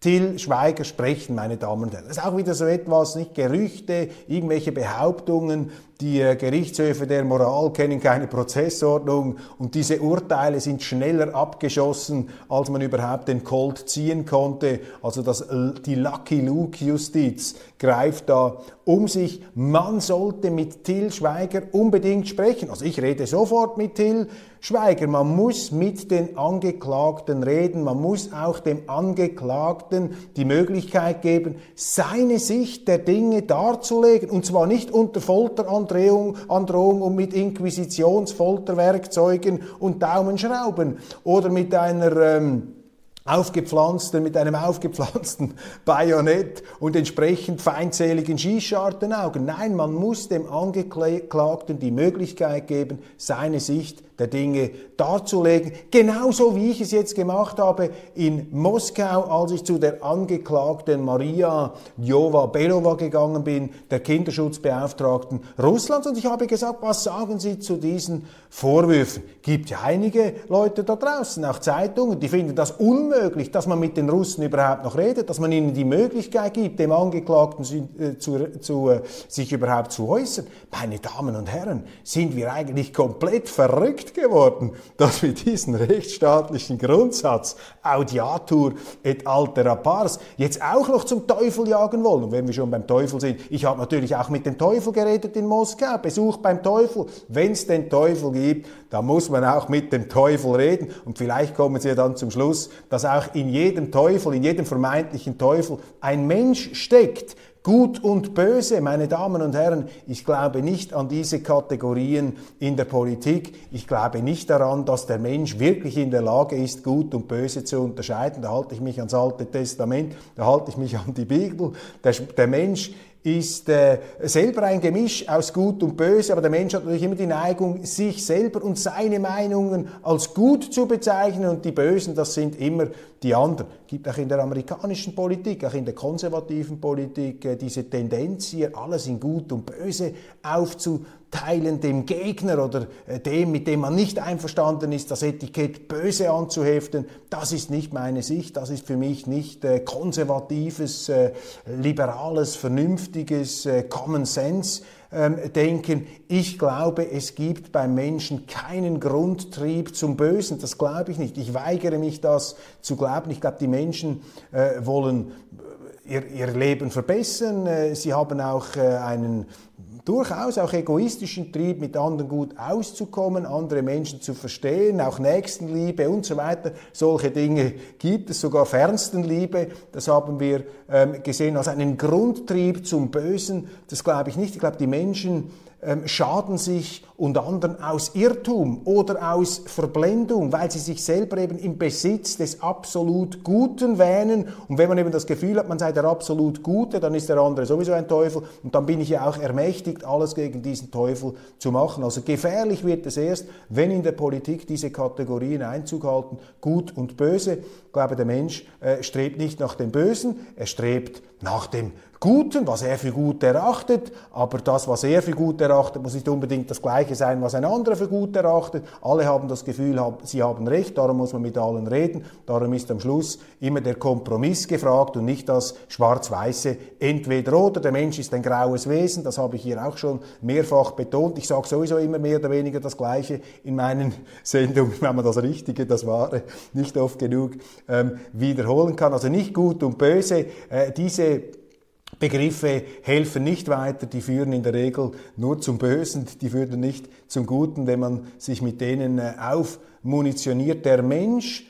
Till Schweiger sprechen, meine Damen und Herren. Das ist auch wieder so etwas, nicht Gerüchte, irgendwelche Behauptungen, die äh, Gerichtshöfe der Moral kennen keine Prozessordnung und diese Urteile sind schneller abgeschossen, als man überhaupt den Colt ziehen konnte. Also das, die Lucky Luke Justiz greift da um sich. Man sollte mit Till Schweiger unbedingt sprechen. Also ich rede sofort mit Till Schweiger. Man muss mit den Angeklagten reden. Man muss auch dem Angeklagten die Möglichkeit geben, seine Sicht der Dinge darzulegen. Und zwar nicht unter Folterandrohung Androhung und mit Inquisitionsfolterwerkzeugen und Daumenschrauben oder mit einer ähm, aufgepflanzten, mit einem aufgepflanzten Bajonett und entsprechend feindseligen Schießschartenaugen. Nein, man muss dem Angeklagten die Möglichkeit geben, seine Sicht der Dinge darzulegen. Genauso wie ich es jetzt gemacht habe in Moskau, als ich zu der Angeklagten Maria Jova Belova gegangen bin, der Kinderschutzbeauftragten Russlands. Und ich habe gesagt, was sagen Sie zu diesen Vorwürfen? Gibt ja einige Leute da draußen, auch Zeitungen, die finden das unmöglich, dass man mit den Russen überhaupt noch redet, dass man ihnen die Möglichkeit gibt, dem Angeklagten äh, zu, zu, äh, sich überhaupt zu äußern. Meine Damen und Herren, sind wir eigentlich komplett verrückt? Verrückt geworden, dass wir diesen rechtsstaatlichen Grundsatz Audiatur et altera pars jetzt auch noch zum Teufel jagen wollen. Und wenn wir schon beim Teufel sind, ich habe natürlich auch mit dem Teufel geredet in Moskau, Besuch beim Teufel. Wenn es den Teufel gibt, dann muss man auch mit dem Teufel reden. Und vielleicht kommen Sie ja dann zum Schluss, dass auch in jedem Teufel, in jedem vermeintlichen Teufel ein Mensch steckt, Gut und Böse, meine Damen und Herren, ich glaube nicht an diese Kategorien in der Politik. Ich glaube nicht daran, dass der Mensch wirklich in der Lage ist, Gut und Böse zu unterscheiden. Da halte ich mich ans Alte Testament, da halte ich mich an die Bibel. Der, der Mensch ist äh, selber ein Gemisch aus Gut und Böse, aber der Mensch hat natürlich immer die Neigung, sich selber und seine Meinungen als gut zu bezeichnen und die Bösen, das sind immer die anderen. Es gibt auch in der amerikanischen Politik, auch in der konservativen Politik äh, diese Tendenz hier, alles in Gut und Böse aufzuteilen teilen dem Gegner oder äh, dem, mit dem man nicht einverstanden ist, das Etikett böse anzuheften, das ist nicht meine Sicht, das ist für mich nicht äh, konservatives, äh, liberales, vernünftiges äh, Common Sense. Ähm, denken, ich glaube, es gibt beim Menschen keinen Grundtrieb zum Bösen. Das glaube ich nicht. Ich weigere mich, das zu glauben. Ich glaube, die Menschen äh, wollen äh, ihr, ihr Leben verbessern. Sie haben auch einen durchaus auch egoistischen Trieb, mit anderen gut auszukommen, andere Menschen zu verstehen, auch Nächstenliebe und so weiter. Solche Dinge gibt es, sogar Fernstenliebe. Das haben wir ähm, gesehen als einen Grundtrieb zum Bösen. Das glaube ich nicht. Ich glaube, die Menschen schaden sich und anderen aus Irrtum oder aus Verblendung, weil sie sich selber eben im Besitz des absolut Guten wähnen. Und wenn man eben das Gefühl hat, man sei der absolut Gute, dann ist der andere sowieso ein Teufel und dann bin ich ja auch ermächtigt, alles gegen diesen Teufel zu machen. Also gefährlich wird es erst, wenn in der Politik diese Kategorien Einzug halten, gut und böse. Ich glaube, der Mensch äh, strebt nicht nach dem Bösen, er strebt nach dem Guten, was er für gut erachtet, aber das, was er für gut erachtet, muss nicht unbedingt das Gleiche sein, was ein anderer für gut erachtet. Alle haben das Gefühl, sie haben Recht, darum muss man mit allen reden. Darum ist am Schluss immer der Kompromiss gefragt und nicht das Schwarz-Weiße entweder oder. Der Mensch ist ein graues Wesen, das habe ich hier auch schon mehrfach betont. Ich sage sowieso immer mehr oder weniger das Gleiche in meinen Sendungen, wenn man das Richtige, das Wahre nicht oft genug ähm, wiederholen kann. Also nicht gut und böse. Äh, diese Begriffe helfen nicht weiter, die führen in der Regel nur zum Bösen, die führen nicht zum Guten, wenn man sich mit denen äh, aufmunitioniert. Der Mensch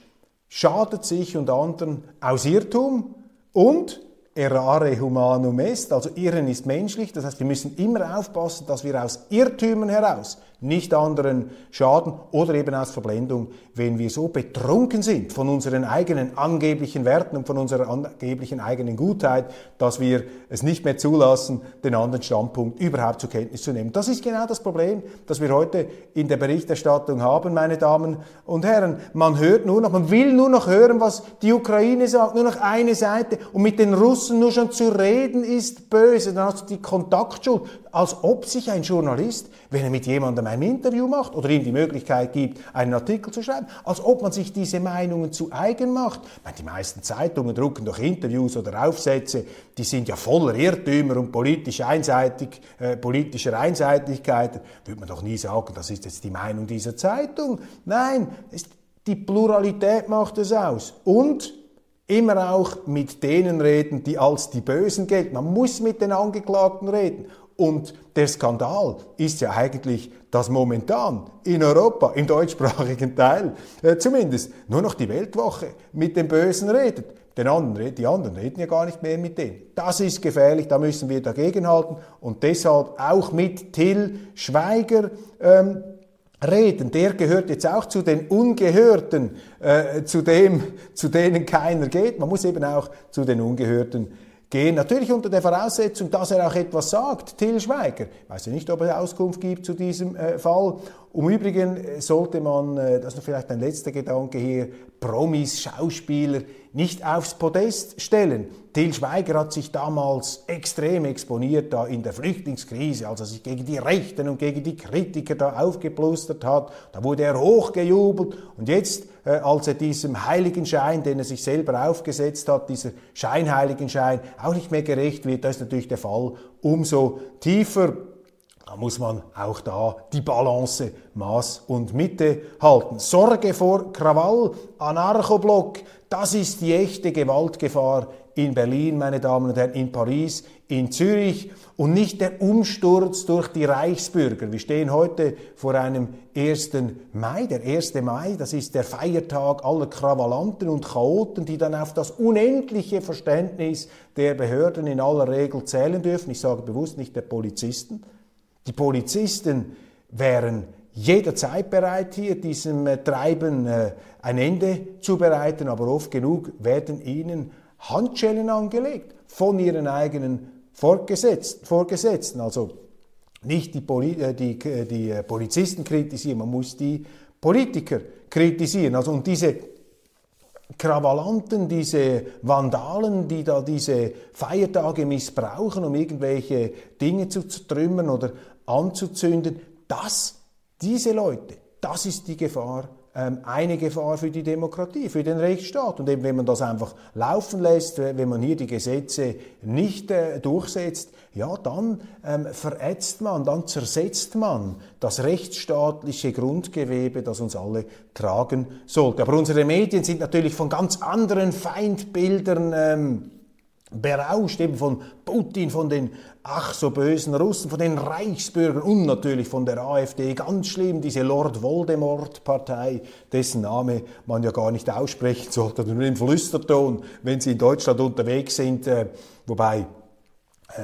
schadet sich und anderen aus Irrtum und errare humanum est, also Irren ist menschlich, das heißt, wir müssen immer aufpassen, dass wir aus Irrtümern heraus nicht anderen schaden oder eben aus Verblendung, wenn wir so betrunken sind von unseren eigenen angeblichen Werten und von unserer angeblichen eigenen Gutheit, dass wir es nicht mehr zulassen, den anderen Standpunkt überhaupt zur Kenntnis zu nehmen. Das ist genau das Problem, das wir heute in der Berichterstattung haben, meine Damen und Herren. Man hört nur noch, man will nur noch hören, was die Ukraine sagt, nur noch eine Seite und mit den Russen nur schon zu reden ist böse, dann hast du die Kontaktschuld, als ob sich ein Journalist, wenn er mit jemandem ein Interview macht oder ihm die Möglichkeit gibt, einen Artikel zu schreiben, als ob man sich diese Meinungen zu eigen macht. Meine, die meisten Zeitungen drucken doch Interviews oder Aufsätze, die sind ja voller Irrtümer und politisch einseitig, äh, politischer Einseitigkeit. Würde man doch nie sagen, das ist jetzt die Meinung dieser Zeitung. Nein, die Pluralität macht es aus. Und immer auch mit denen reden, die als die Bösen gelten. Man muss mit den Angeklagten reden. Und der Skandal ist ja eigentlich, dass momentan in Europa, im deutschsprachigen Teil äh, zumindest, nur noch die Weltwoche mit den Bösen redet. Den anderen, die anderen reden ja gar nicht mehr mit denen. Das ist gefährlich, da müssen wir dagegenhalten und deshalb auch mit Till Schweiger ähm, reden. Der gehört jetzt auch zu den Ungehörten, äh, zu, dem, zu denen keiner geht. Man muss eben auch zu den Ungehörten gehen. Natürlich unter der Voraussetzung, dass er auch etwas sagt, Till Schweiger. Ich weiß ja nicht, ob er Auskunft gibt zu diesem äh, Fall. Um Übrigen äh, sollte man, äh, das ist vielleicht ein letzter Gedanke hier, Promis, Schauspieler nicht aufs Podest stellen. Till Schweiger hat sich damals extrem exponiert da in der Flüchtlingskrise, als er sich gegen die Rechten und gegen die Kritiker da aufgeplustert hat. Da wurde er hochgejubelt und jetzt, als er diesem Heiligenschein, den er sich selber aufgesetzt hat, dieser Scheinheiligenschein auch nicht mehr gerecht wird, da ist natürlich der Fall umso tiefer. Da muss man auch da die Balance, Maß und Mitte halten. Sorge vor Krawall, Anarchoblock, das ist die echte Gewaltgefahr in Berlin, meine Damen und Herren, in Paris, in Zürich und nicht der Umsturz durch die Reichsbürger. Wir stehen heute vor einem 1. Mai. Der 1. Mai, das ist der Feiertag aller Krawallanten und Chaoten, die dann auf das unendliche Verständnis der Behörden in aller Regel zählen dürfen. Ich sage bewusst nicht der Polizisten, die Polizisten wären jederzeit bereit, hier diesem äh, Treiben äh, ein Ende zu bereiten, aber oft genug werden ihnen Handschellen angelegt von ihren eigenen Vorgesetzten. Vorgesetzten. Also nicht die, Poli äh, die, äh, die äh, Polizisten kritisieren, man muss die Politiker kritisieren. Also und diese Krawallanten, diese Vandalen, die da diese Feiertage missbrauchen, um irgendwelche Dinge zu zertrümmern oder anzuzünden, das, diese Leute, das ist die Gefahr, eine Gefahr für die Demokratie, für den Rechtsstaat. Und eben, wenn man das einfach laufen lässt, wenn man hier die Gesetze nicht äh, durchsetzt, ja, dann ähm, verätzt man, dann zersetzt man das rechtsstaatliche Grundgewebe, das uns alle tragen sollte. Aber unsere Medien sind natürlich von ganz anderen Feindbildern ähm, berauscht, eben von Putin, von den ach so bösen Russen, von den Reichsbürgern und natürlich von der AfD. Ganz schlimm, diese Lord Voldemort-Partei, dessen Name man ja gar nicht aussprechen sollte, nur im Flüsterton, wenn sie in Deutschland unterwegs sind. Äh, wobei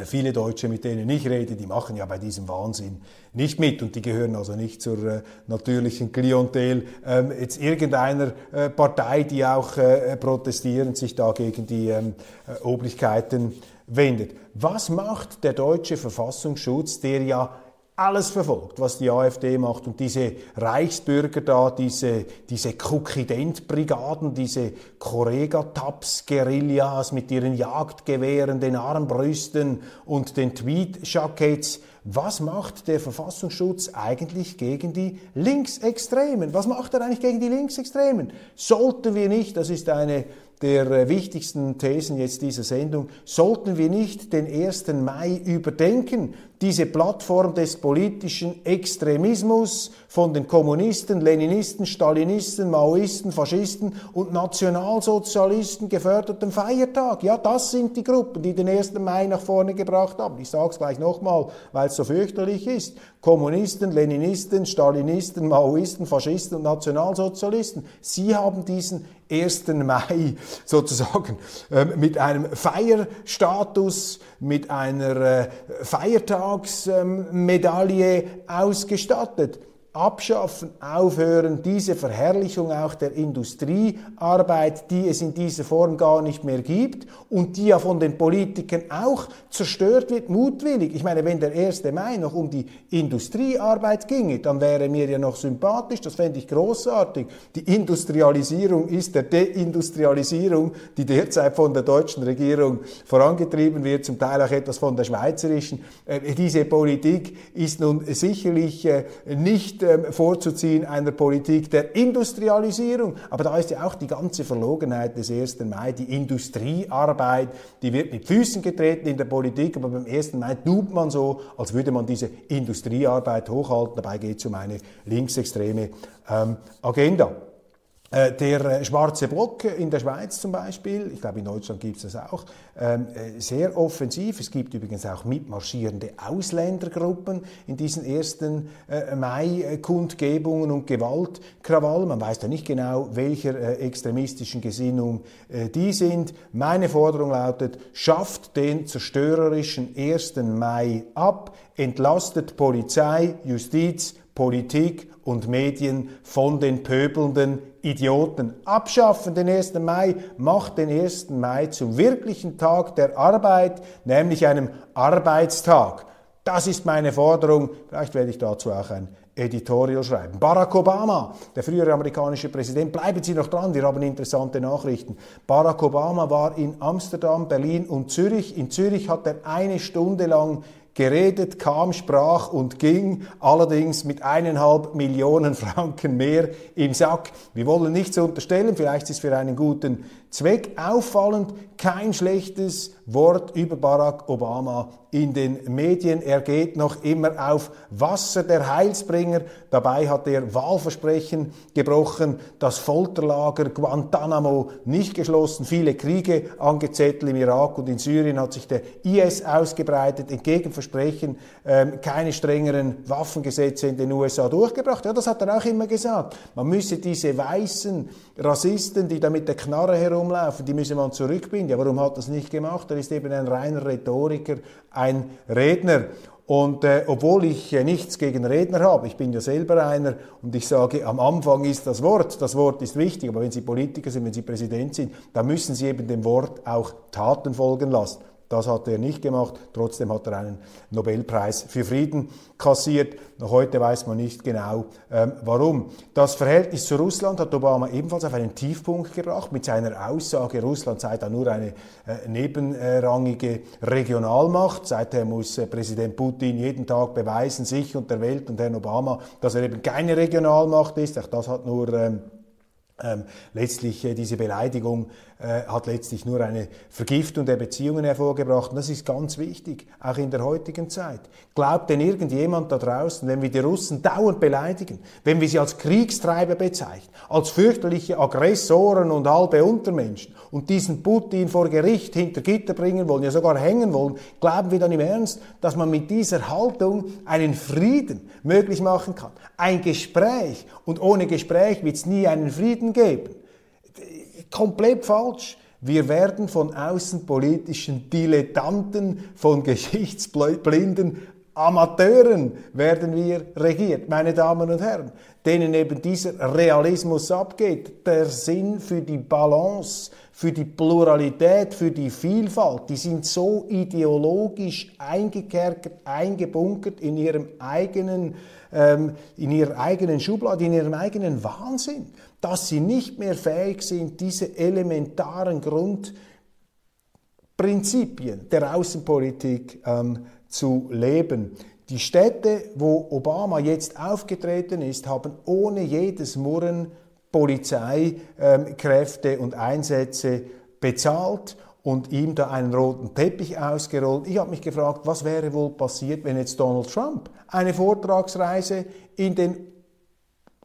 viele Deutsche, mit denen ich rede, die machen ja bei diesem Wahnsinn nicht mit und die gehören also nicht zur äh, natürlichen Klientel ähm, jetzt irgendeiner äh, Partei, die auch äh, protestierend sich da gegen die ähm, äh, Obrigkeiten wendet. Was macht der deutsche Verfassungsschutz, der ja alles verfolgt, was die AfD macht und diese Reichsbürger da, diese, diese Kukident-Brigaden, diese Correga-Taps-Guerillas mit ihren Jagdgewehren, den Armbrüsten und den Tweed-Jackets. Was macht der Verfassungsschutz eigentlich gegen die Linksextremen? Was macht er eigentlich gegen die Linksextremen? Sollten wir nicht, das ist eine der äh, wichtigsten Thesen jetzt dieser Sendung, sollten wir nicht den 1. Mai überdenken, diese Plattform des politischen Extremismus von den Kommunisten, Leninisten, Stalinisten, Maoisten, Faschisten und Nationalsozialisten geförderten Feiertag. Ja, das sind die Gruppen, die den 1. Mai nach vorne gebracht haben. Ich sage es gleich nochmal, weil es so fürchterlich ist. Kommunisten, Leninisten, Stalinisten, Maoisten, Faschisten und Nationalsozialisten. Sie haben diesen 1. Mai sozusagen äh, mit einem Feierstatus, mit einer äh, Feiertagsmedaille ähm, ausgestattet abschaffen, aufhören, diese Verherrlichung auch der Industriearbeit, die es in dieser Form gar nicht mehr gibt und die ja von den Politikern auch zerstört wird, mutwillig. Ich meine, wenn der 1. Mai noch um die Industriearbeit ginge, dann wäre mir ja noch sympathisch, das fände ich großartig. Die Industrialisierung ist der Deindustrialisierung, die derzeit von der deutschen Regierung vorangetrieben wird, zum Teil auch etwas von der schweizerischen. Äh, diese Politik ist nun sicherlich äh, nicht ähm, vorzuziehen einer Politik der Industrialisierung. Aber da ist ja auch die ganze Verlogenheit des 1. Mai, die Industriearbeit, die wird mit Füßen getreten in der Politik, aber beim 1. Mai tut man so, als würde man diese Industriearbeit hochhalten. Dabei geht es um eine linksextreme ähm, Agenda. Äh, der äh, schwarze Block in der Schweiz zum Beispiel, ich glaube in Deutschland gibt es das auch, ähm, äh, sehr offensiv. Es gibt übrigens auch mitmarschierende Ausländergruppen in diesen ersten Mai-Kundgebungen und Gewaltkrawallen. Man weiß da nicht genau, welcher extremistischen Gesinnung die sind. Meine Forderung lautet, schafft den zerstörerischen 1. Mai ab, entlastet Polizei, Justiz, Politik und Medien von den pöbelnden Idioten. Abschaffen den 1. Mai, macht den 1. Mai zum wirklichen Tag der Arbeit, nämlich einem Arbeitstag. Das ist meine Forderung. Vielleicht werde ich dazu auch ein Editorial schreiben. Barack Obama, der frühere amerikanische Präsident, bleiben Sie noch dran, wir haben interessante Nachrichten. Barack Obama war in Amsterdam, Berlin und Zürich. In Zürich hat er eine Stunde lang geredet, kam, sprach und ging, allerdings mit eineinhalb Millionen Franken mehr im Sack. Wir wollen nichts unterstellen, vielleicht ist es für einen guten Zweck auffallend, kein schlechtes Wort über Barack Obama in den Medien. Er geht noch immer auf Wasser der Heilsbringer. Dabei hat er Wahlversprechen gebrochen, das Folterlager Guantanamo nicht geschlossen, viele Kriege angezettelt im Irak und in Syrien hat sich der IS ausgebreitet, entgegen Versprechen ähm, keine strengeren Waffengesetze in den USA durchgebracht. Ja, das hat er auch immer gesagt. Man müsse diese weißen Rassisten, die da mit der Knarre herumlaufen, die müsse man zurückbinden. Ja, warum hat das nicht gemacht? Er ist eben ein reiner Rhetoriker, ein Redner. Und äh, obwohl ich äh, nichts gegen Redner habe, ich bin ja selber einer und ich sage, am Anfang ist das Wort, das Wort ist wichtig, aber wenn Sie Politiker sind, wenn Sie Präsident sind, dann müssen Sie eben dem Wort auch Taten folgen lassen. Das hat er nicht gemacht. Trotzdem hat er einen Nobelpreis für Frieden kassiert. Noch heute weiß man nicht genau, ähm, warum. Das Verhältnis zu Russland hat Obama ebenfalls auf einen Tiefpunkt gebracht mit seiner Aussage, Russland sei da nur eine äh, nebenrangige Regionalmacht. Seither muss äh, Präsident Putin jeden Tag beweisen, sich und der Welt und Herrn Obama, dass er eben keine Regionalmacht ist. Auch das hat nur ähm, ähm, letztlich äh, diese Beleidigung äh, hat letztlich nur eine Vergiftung der Beziehungen hervorgebracht. Und das ist ganz wichtig, auch in der heutigen Zeit. Glaubt denn irgendjemand da draußen, wenn wir die Russen dauernd beleidigen, wenn wir sie als Kriegstreiber bezeichnen, als fürchterliche Aggressoren und halbe Untermenschen und diesen Putin vor Gericht hinter Gitter bringen wollen, ja sogar hängen wollen, glauben wir dann im Ernst, dass man mit dieser Haltung einen Frieden möglich machen kann? Ein Gespräch. Und ohne Gespräch wird es nie einen Frieden geben. Komplett falsch. Wir werden von außenpolitischen Dilettanten, von geschichtsblinden Amateuren werden wir regiert, meine Damen und Herren, denen eben dieser Realismus abgeht, der Sinn für die Balance, für die Pluralität, für die Vielfalt, die sind so ideologisch eingekerkert, eingebunkert in ihrem eigenen, ähm, in ihrer eigenen Schublade, in ihrem eigenen Wahnsinn, dass sie nicht mehr fähig sind, diese elementaren Grundprinzipien der Außenpolitik ähm, zu leben. Die Städte, wo Obama jetzt aufgetreten ist, haben ohne jedes Murren Polizeikräfte und Einsätze bezahlt und ihm da einen roten Teppich ausgerollt. Ich habe mich gefragt, was wäre wohl passiert, wenn jetzt Donald Trump eine Vortragsreise in den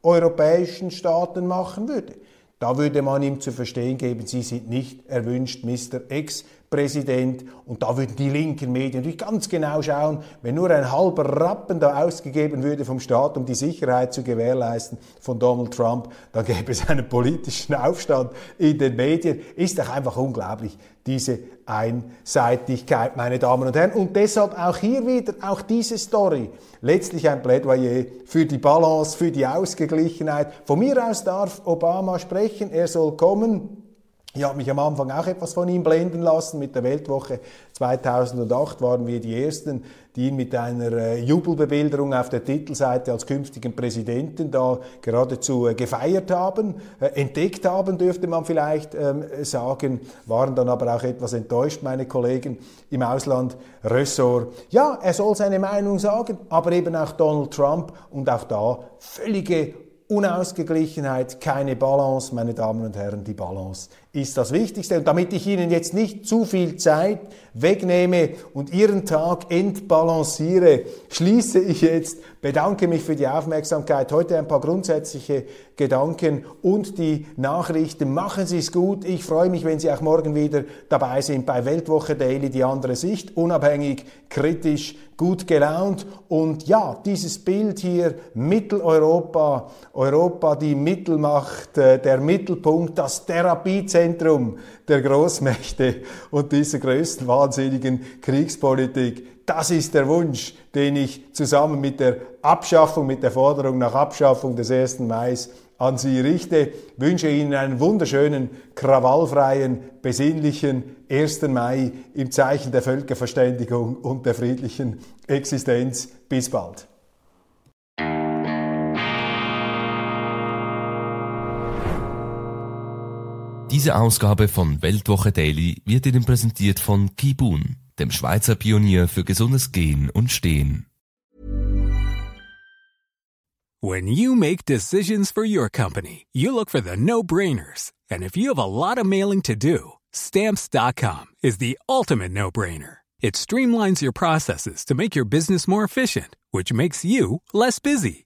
europäischen Staaten machen würde. Da würde man ihm zu verstehen geben, Sie sind nicht erwünscht, Mr. X. Präsident. Und da würden die linken Medien natürlich ganz genau schauen, wenn nur ein halber Rappen da ausgegeben würde vom Staat, um die Sicherheit zu gewährleisten von Donald Trump, dann gäbe es einen politischen Aufstand in den Medien. Ist doch einfach unglaublich, diese Einseitigkeit, meine Damen und Herren. Und deshalb auch hier wieder, auch diese Story, letztlich ein Plädoyer für die Balance, für die Ausgeglichenheit. Von mir aus darf Obama sprechen, er soll kommen. Ich habe mich am Anfang auch etwas von ihm blenden lassen. Mit der Weltwoche 2008 waren wir die Ersten, die ihn mit einer äh, Jubelbebilderung auf der Titelseite als künftigen Präsidenten da geradezu äh, gefeiert haben, äh, entdeckt haben, dürfte man vielleicht ähm, sagen, waren dann aber auch etwas enttäuscht, meine Kollegen im Ausland, Ressort. Ja, er soll seine Meinung sagen, aber eben auch Donald Trump und auch da völlige Unausgeglichenheit, keine Balance, meine Damen und Herren, die Balance ist das Wichtigste. Und damit ich Ihnen jetzt nicht zu viel Zeit wegnehme und Ihren Tag entbalanciere, schließe ich jetzt, bedanke mich für die Aufmerksamkeit. Heute ein paar grundsätzliche Gedanken und die Nachrichten. Machen Sie es gut. Ich freue mich, wenn Sie auch morgen wieder dabei sind bei Weltwoche Daily, die andere Sicht, unabhängig, kritisch, gut gelaunt. Und ja, dieses Bild hier, Mitteleuropa, Europa, die Mittelmacht, äh, der Mittelpunkt, das Therapiezentrum, Epizentrum der Großmächte und dieser größten wahnsinnigen Kriegspolitik. Das ist der Wunsch, den ich zusammen mit der Abschaffung, mit der Forderung nach Abschaffung des 1. Mai an Sie richte. Ich wünsche Ihnen einen wunderschönen, krawallfreien, besinnlichen 1. Mai im Zeichen der Völkerverständigung und der friedlichen Existenz. Bis bald. Diese Ausgabe von Weltwoche Daily wird Ihnen präsentiert von Kibun, dem Schweizer Pionier für gesundes Gehen und Stehen. When you make decisions for your company, you look for the no-brainers. And if you have a lot of mailing to do, stamps.com is the ultimate no-brainer. It streamlines your processes to make your business more efficient, which makes you less busy.